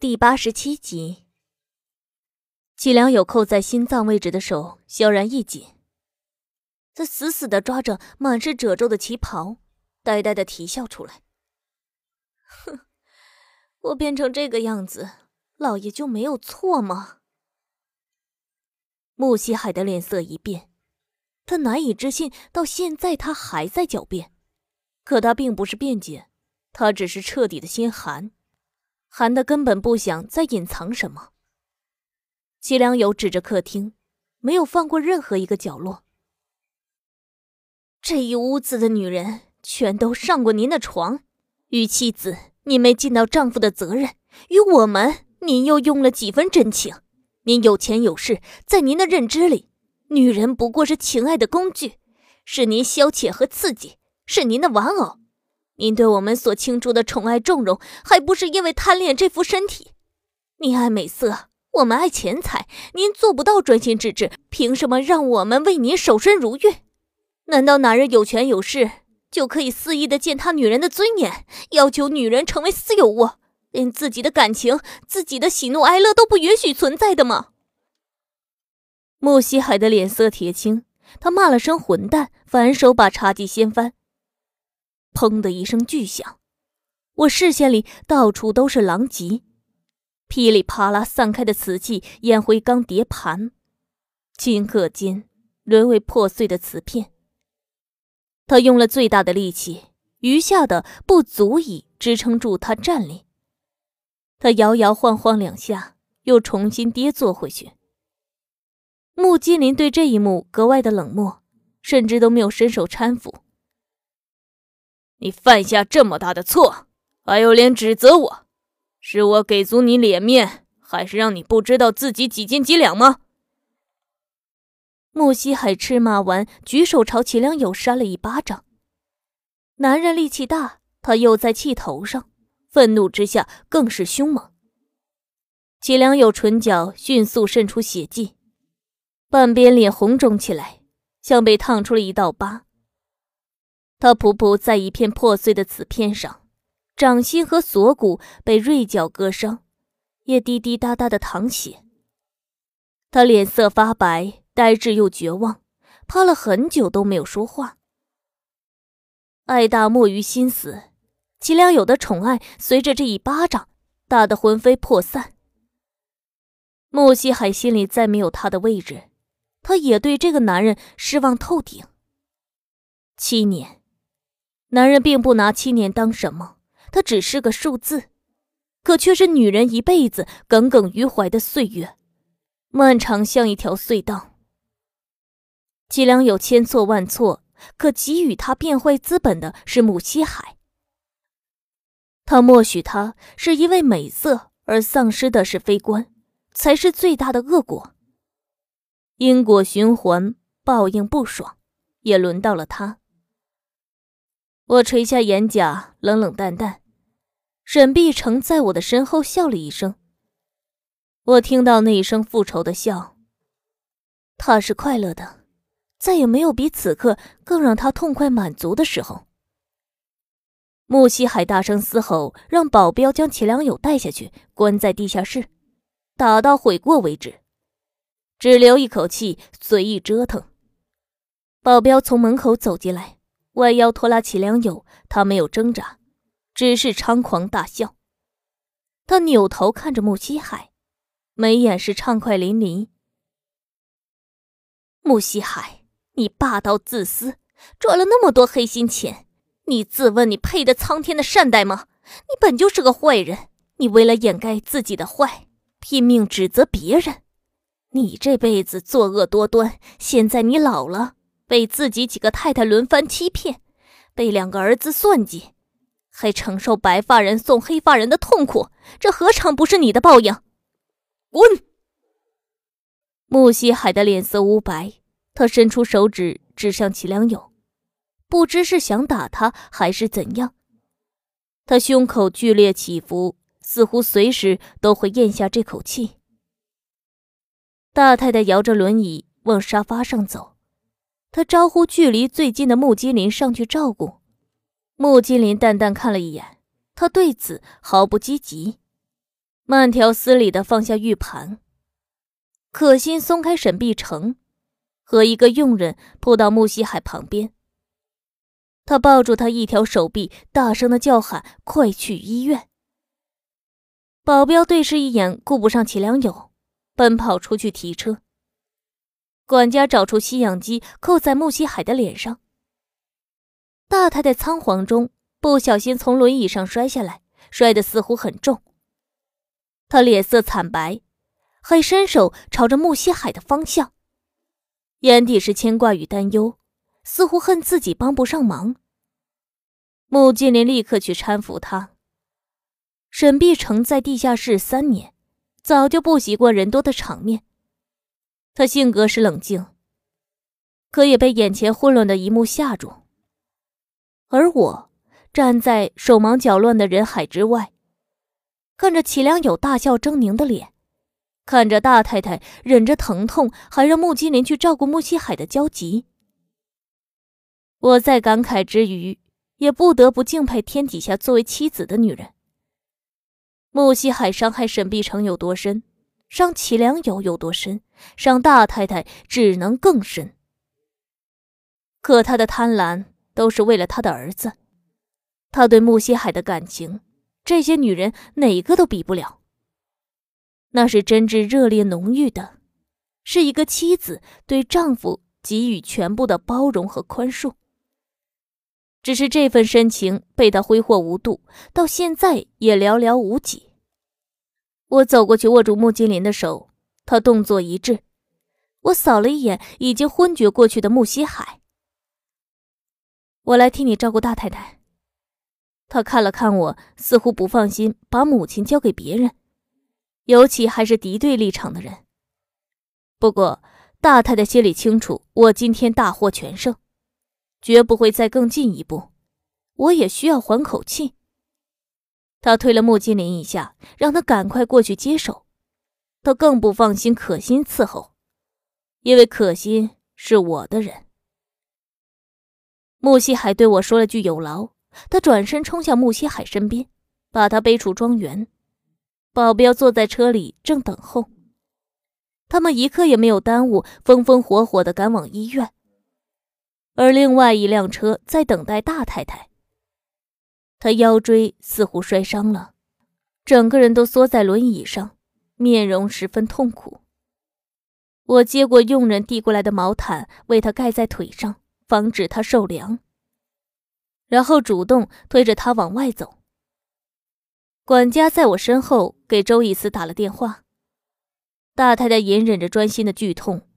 第八十七集，齐良友扣在心脏位置的手萧然一紧，他死死的抓着满是褶皱的旗袍，呆呆的啼笑出来。哼，我变成这个样子，老爷就没有错吗？穆西海的脸色一变，他难以置信，到现在他还在狡辩，可他并不是辩解，他只是彻底的心寒。寒的根本不想再隐藏什么。齐良友指着客厅，没有放过任何一个角落。这一屋子的女人全都上过您的床，与妻子您没尽到丈夫的责任，与我们您又用了几分真情。您有钱有势，在您的认知里，女人不过是情爱的工具，是您消遣和刺激，是您的玩偶。您对我们所倾注的宠爱纵容，还不是因为贪恋这副身体？您爱美色，我们爱钱财，您做不到专心致志，凭什么让我们为您守身如玉？难道男人有权有势就可以肆意的践踏女人的尊严，要求女人成为私有物，连自己的感情、自己的喜怒哀乐都不允许存在的吗？穆西海的脸色铁青，他骂了声混蛋，反手把茶几掀翻。砰的一声巨响，我视线里到处都是狼藉，噼里啪啦散开的瓷器、烟灰缸、碟盘，顷刻间沦为破碎的瓷片。他用了最大的力气，余下的不足以支撑住他站立。他摇摇晃晃两下，又重新跌坐回去。穆金林对这一幕格外的冷漠，甚至都没有伸手搀扶。你犯下这么大的错，还有脸指责我？是我给足你脸面，还是让你不知道自己几斤几两吗？穆西海斥骂完，举手朝齐良友扇了一巴掌。男人力气大，他又在气头上，愤怒之下更是凶猛。齐良友唇角迅速渗出血迹，半边脸红肿起来，像被烫出了一道疤。他匍匐在一片破碎的瓷片上，掌心和锁骨被锐角割伤，也滴滴答答的淌血。他脸色发白，呆滞又绝望，趴了很久都没有说话。爱大莫于心死，齐良友的宠爱随着这一巴掌打得魂飞魄散。穆西海心里再没有他的位置，他也对这个男人失望透顶。七年。男人并不拿七年当什么，他只是个数字，可却是女人一辈子耿耿于怀的岁月，漫长像一条隧道。季良有千错万错，可给予他变坏资本的是穆西海。他默许他是因为美色而丧失的是非观，才是最大的恶果。因果循环，报应不爽，也轮到了他。我垂下眼角，冷冷淡淡。沈碧城在我的身后笑了一声。我听到那一声复仇的笑。他是快乐的，再也没有比此刻更让他痛快满足的时候。穆西海大声嘶吼，让保镖将齐良友带下去，关在地下室，打到悔过为止，只留一口气，随意折腾。保镖从门口走进来。弯腰拖拉齐良友，他没有挣扎，只是猖狂大笑。他扭头看着穆西海，眉眼是畅快淋漓。穆西海，你霸道自私，赚了那么多黑心钱，你自问你配得苍天的善待吗？你本就是个坏人，你为了掩盖自己的坏，拼命指责别人。你这辈子作恶多端，现在你老了。被自己几个太太轮番欺骗，被两个儿子算计，还承受白发人送黑发人的痛苦，这何尝不是你的报应？滚！穆西海的脸色乌白，他伸出手指指向齐良友，不知是想打他还是怎样。他胸口剧烈起伏，似乎随时都会咽下这口气。大太太摇着轮椅往沙发上走。他招呼距离最近的穆金林上去照顾。穆金林淡淡看了一眼，他对此毫不积极。慢条斯理的放下玉盘。可心松开沈碧城，和一个佣人扑到穆西海旁边。他抱住他一条手臂，大声的叫喊：“快去医院！”保镖对视一眼，顾不上齐良友，奔跑出去提车。管家找出吸氧机，扣在穆西海的脸上。大太太仓皇中不小心从轮椅上摔下来，摔得似乎很重。她脸色惨白，还伸手朝着穆西海的方向，眼底是牵挂与担忧。似乎恨自己帮不上忙。穆金莲立刻去搀扶他。沈碧城在地下室三年，早就不习惯人多的场面。他性格是冷静，可也被眼前混乱的一幕吓住。而我站在手忙脚乱的人海之外，看着齐良友大笑狰狞的脸，看着大太太忍着疼痛还让穆金莲去照顾穆西海的焦急。我在感慨之余，也不得不敬佩天底下作为妻子的女人。穆西海伤害沈碧城有多深，伤齐良友有多深，伤大太太只能更深。可他的贪婪都是为了他的儿子，他对穆西海的感情，这些女人哪个都比不了。那是真挚、热烈、浓郁的，是一个妻子对丈夫给予全部的包容和宽恕。只是这份深情被他挥霍无度，到现在也寥寥无几。我走过去握住穆金莲的手，他动作一致。我扫了一眼已经昏厥过去的穆西海，我来替你照顾大太太。他看了看我，似乎不放心把母亲交给别人，尤其还是敌对立场的人。不过大太太心里清楚，我今天大获全胜。绝不会再更进一步，我也需要缓口气。他推了穆金莲一下，让他赶快过去接手。他更不放心可心伺候，因为可心是我的人。穆西海对我说了句有劳，他转身冲向穆西海身边，把他背出庄园。保镖坐在车里正等候，他们一刻也没有耽误，风风火火的赶往医院。而另外一辆车在等待大太太。他腰椎似乎摔伤了，整个人都缩在轮椅上，面容十分痛苦。我接过佣人递过来的毛毯，为他盖在腿上，防止他受凉。然后主动推着他往外走。管家在我身后给周易思打了电话。大太太隐忍着专心的剧痛。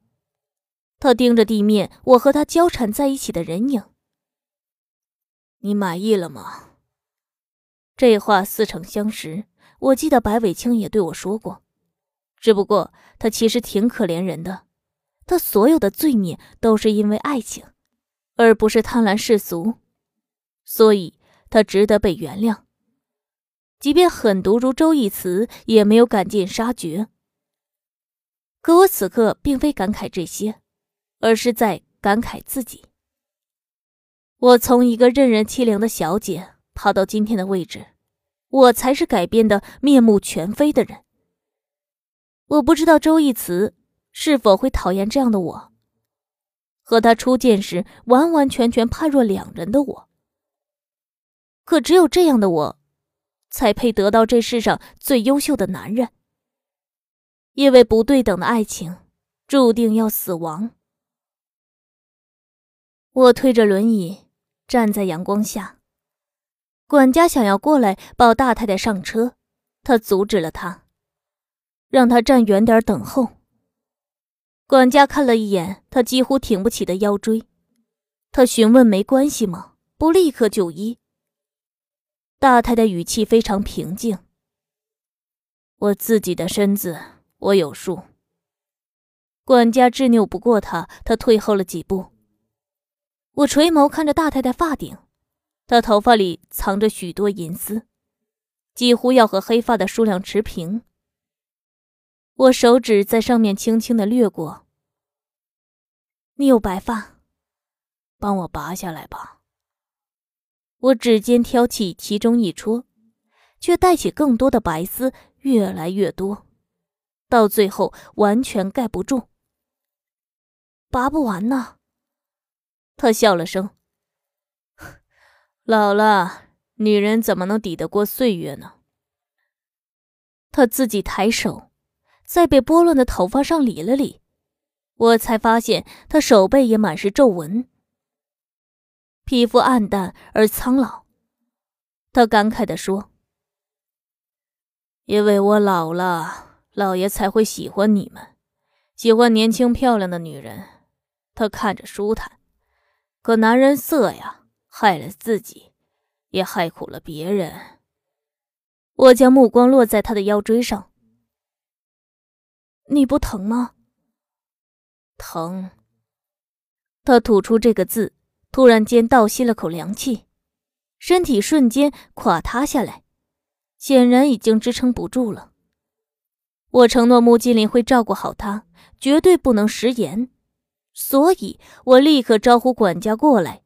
她盯着地面，我和他交缠在一起的人影。你满意了吗？这话似曾相识，我记得白伟清也对我说过。只不过他其实挺可怜人的，他所有的罪孽都是因为爱情，而不是贪婪世俗，所以他值得被原谅。即便狠毒如周易慈，也没有赶尽杀绝。可我此刻并非感慨这些。而是在感慨自己。我从一个任人欺凌的小姐爬到今天的位置，我才是改变的面目全非的人。我不知道周易慈是否会讨厌这样的我，和他初见时完完全全判若两人的我。可只有这样的我，才配得到这世上最优秀的男人。因为不对等的爱情，注定要死亡。我推着轮椅站在阳光下，管家想要过来抱大太太上车，他阻止了他，让他站远点等候。管家看了一眼他几乎挺不起的腰椎，他询问：“没关系吗？不立刻就医？”大太太语气非常平静：“我自己的身子我有数。”管家执拗不过他，他退后了几步。我垂眸看着大太太发顶，他头发里藏着许多银丝，几乎要和黑发的数量持平。我手指在上面轻轻的掠过。你有白发，帮我拔下来吧。我指尖挑起其中一撮，却带起更多的白丝越来越多，到最后完全盖不住，拔不完呢。他笑了声：“老了，女人怎么能抵得过岁月呢？”他自己抬手，在被拨乱的头发上理了理，我才发现他手背也满是皱纹，皮肤暗淡而苍老。他感慨地说：“因为我老了，老爷才会喜欢你们，喜欢年轻漂亮的女人，他看着舒坦。可男人色呀，害了自己，也害苦了别人。”我将目光落在他的腰椎上。你不疼吗？疼。他吐出这个字，突然间倒吸了口凉气，身体瞬间垮塌下来，显然已经支撑不住了。我承诺穆金林会照顾好他，绝对不能食言，所以我立刻招呼管家过来，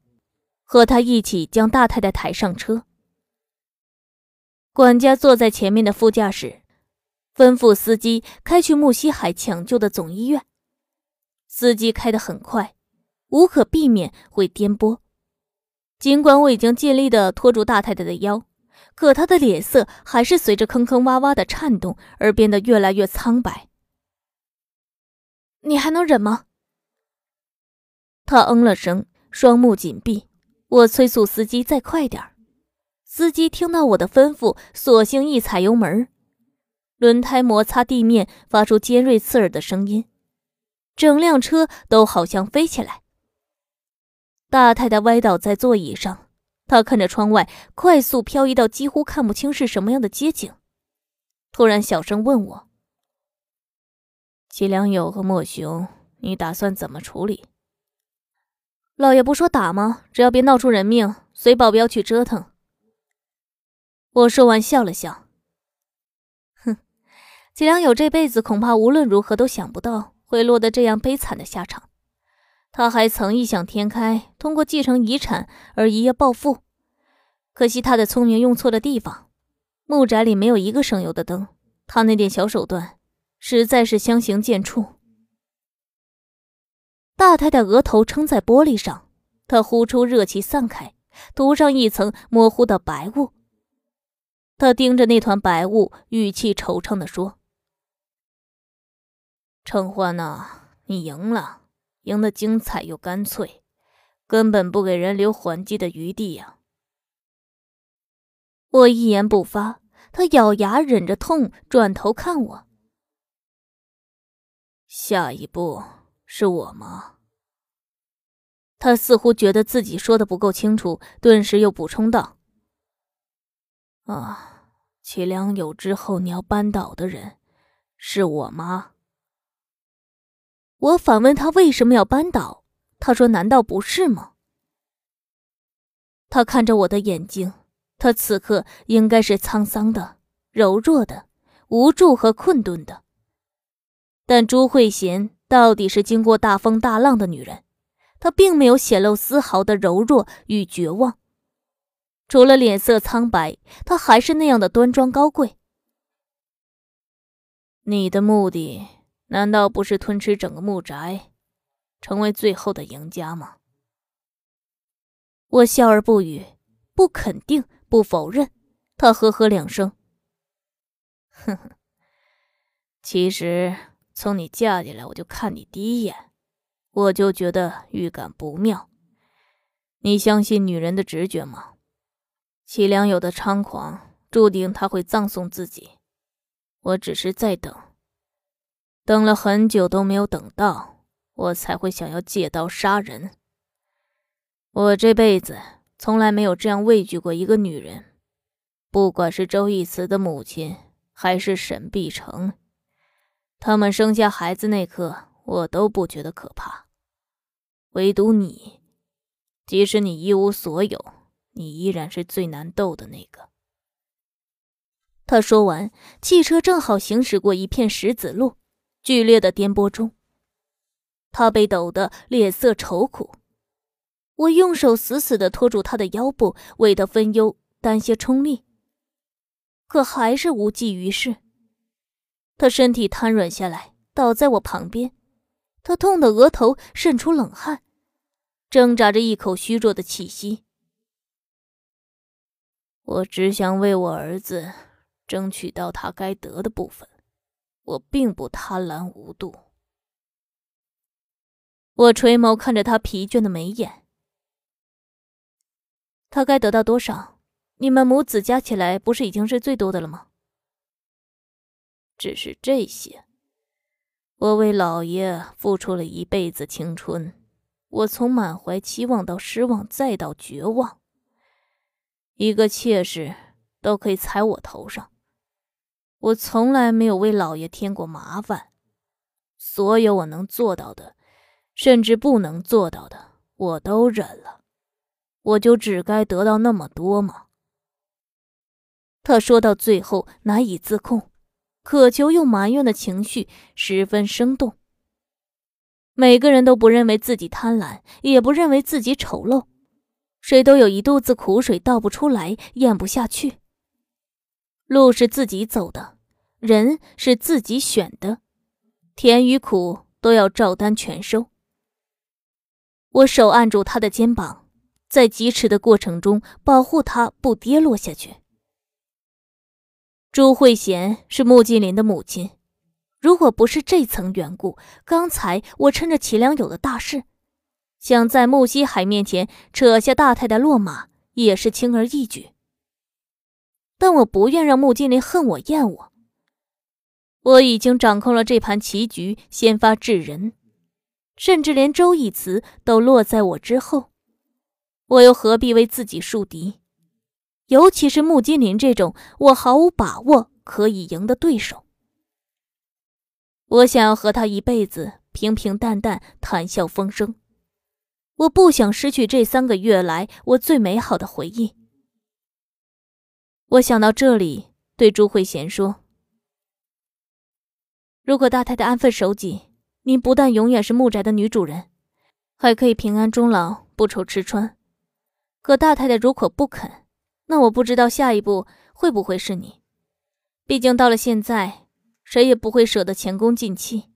和他一起将大太太抬上车。管家坐在前面的副驾驶，吩咐司机开去木西海抢救的总医院。司机开得很快，无可避免会颠簸。尽管我已经尽力的拖住大太太的腰，可她的脸色还是随着坑坑洼洼的颤动而变得越来越苍白。你还能忍吗？他嗯了声，双目紧闭。我催促司机再快点儿。司机听到我的吩咐，索性一踩油门，轮胎摩擦地面，发出尖锐刺耳的声音，整辆车都好像飞起来。大太太歪倒在座椅上，她看着窗外快速漂移到几乎看不清是什么样的街景，突然小声问我：“齐良友和莫雄，你打算怎么处理？”老爷不说打吗？只要别闹出人命，随保镖去折腾。我说完，笑了笑。哼，季良友这辈子恐怕无论如何都想不到会落得这样悲惨的下场。他还曾异想天开，通过继承遗产而一夜暴富。可惜他的聪明用错了地方。木宅里没有一个省油的灯，他那点小手段，实在是相形见绌。大太太额头撑在玻璃上，她呼出热气散开，涂上一层模糊的白雾。他盯着那团白雾，语气惆怅地说：“承欢呐，你赢了，赢得精彩又干脆，根本不给人留还击的余地呀。”我一言不发，他咬牙忍着痛，转头看我：“下一步是我吗？”他似乎觉得自己说的不够清楚，顿时又补充道。啊，齐良友之后你要扳倒的人是我吗？我反问他为什么要扳倒，他说：“难道不是吗？”他看着我的眼睛，他此刻应该是沧桑的、柔弱的、无助和困顿的。但朱慧娴到底是经过大风大浪的女人，她并没有显露丝毫的柔弱与绝望。除了脸色苍白，她还是那样的端庄高贵。你的目的难道不是吞吃整个木宅，成为最后的赢家吗？我笑而不语，不肯定，不否认。他呵呵两声，哼哼。其实从你嫁进来，我就看你第一眼，我就觉得预感不妙。你相信女人的直觉吗？齐良友的猖狂，注定他会葬送自己。我只是在等，等了很久都没有等到，我才会想要借刀杀人。我这辈子从来没有这样畏惧过一个女人，不管是周义慈的母亲，还是沈碧城，他们生下孩子那刻，我都不觉得可怕。唯独你，即使你一无所有。你依然是最难斗的那个。他说完，汽车正好行驶过一片石子路，剧烈的颠簸中，他被抖得脸色愁苦。我用手死死的拖住他的腰部，为他分忧，担些冲力，可还是无济于事。他身体瘫软下来，倒在我旁边。他痛得额头渗出冷汗，挣扎着一口虚弱的气息。我只想为我儿子争取到他该得的部分，我并不贪婪无度。我垂眸看着他疲倦的眉眼。他该得到多少？你们母子加起来不是已经是最多的了吗？只是这些。我为老爷付出了一辈子青春，我从满怀期望到失望，再到绝望。一个妾室都可以踩我头上，我从来没有为老爷添过麻烦。所有我能做到的，甚至不能做到的，我都忍了。我就只该得到那么多吗？他说到最后难以自控，渴求又埋怨的情绪十分生动。每个人都不认为自己贪婪，也不认为自己丑陋。谁都有一肚子苦水倒不出来，咽不下去。路是自己走的，人是自己选的，甜与苦都要照单全收。我手按住他的肩膀，在疾驰的过程中保护他不跌落下去。朱慧娴是穆金林的母亲，如果不是这层缘故，刚才我趁着齐良友的大事。想在穆西海面前扯下大太太落马，也是轻而易举。但我不愿让穆金林恨我厌我。我已经掌控了这盘棋局，先发制人，甚至连周义慈都落在我之后，我又何必为自己树敌？尤其是穆金林这种我毫无把握可以赢的对手。我想要和他一辈子平平淡淡，谈笑风生。我不想失去这三个月来我最美好的回忆。我想到这里，对朱慧娴说：“如果大太太安分守己，您不但永远是木宅的女主人，还可以平安终老，不愁吃穿。可大太太如果不肯，那我不知道下一步会不会是你。毕竟到了现在，谁也不会舍得前功尽弃。”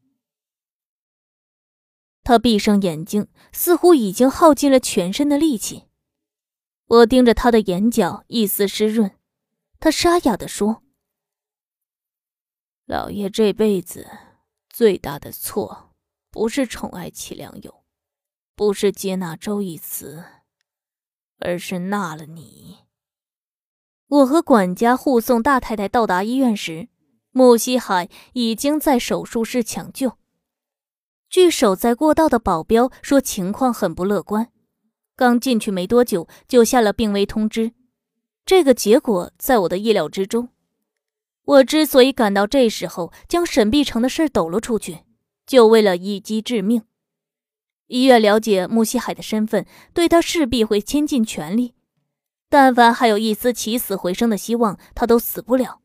他闭上眼睛，似乎已经耗尽了全身的力气。我盯着他的眼角，一丝湿润。他沙哑地说：“老爷这辈子最大的错，不是宠爱齐良友，不是接纳周义慈，而是纳了你。”我和管家护送大太太到达医院时，穆西海已经在手术室抢救。据守在过道的保镖说，情况很不乐观。刚进去没多久，就下了病危通知。这个结果在我的意料之中。我之所以赶到这时候将沈碧城的事抖了出去，就为了一击致命。医院了解穆西海的身份，对他势必会倾尽全力。但凡还有一丝起死回生的希望，他都死不了，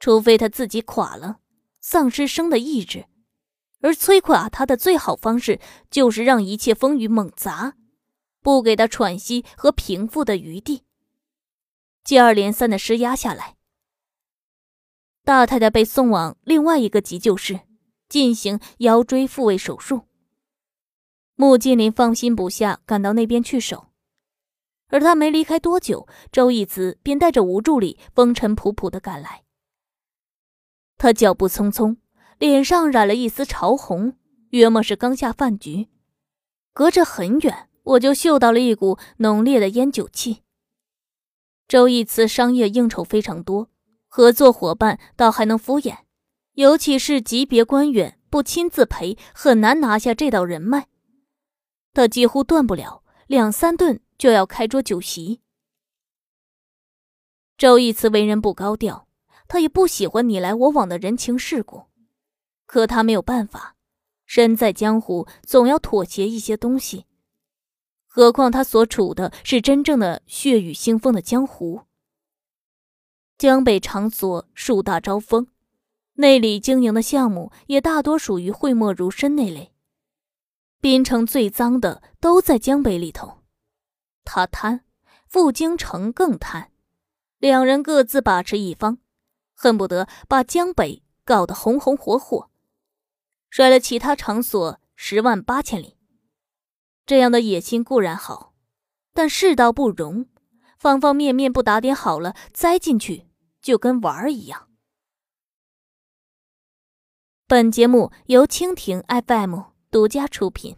除非他自己垮了，丧失生的意志。而摧垮他的最好方式，就是让一切风雨猛砸，不给他喘息和平复的余地。接二连三的施压下来，大太太被送往另外一个急救室进行腰椎复位手术。穆金林放心不下，赶到那边去守。而他没离开多久，周义慈便带着吴助理风尘仆仆的赶来。他脚步匆匆。脸上染了一丝潮红，约莫是刚下饭局。隔着很远，我就嗅到了一股浓烈的烟酒气。周义慈商业应酬非常多，合作伙伴倒还能敷衍，尤其是级别官员不亲自陪，很难拿下这道人脉。他几乎断不了，两三顿就要开桌酒席。周义慈为人不高调，他也不喜欢你来我往的人情世故。可他没有办法，身在江湖，总要妥协一些东西。何况他所处的是真正的血雨腥风的江湖。江北场所树大招风，内里经营的项目也大多属于讳莫如深那类。滨城最脏的都在江北里头，他贪，傅京城更贪，两人各自把持一方，恨不得把江北。搞得红红火火，甩了其他场所十万八千里。这样的野心固然好，但世道不容，方方面面不打点好了，栽进去就跟玩儿一样。本节目由蜻蜓 FM 独家出品。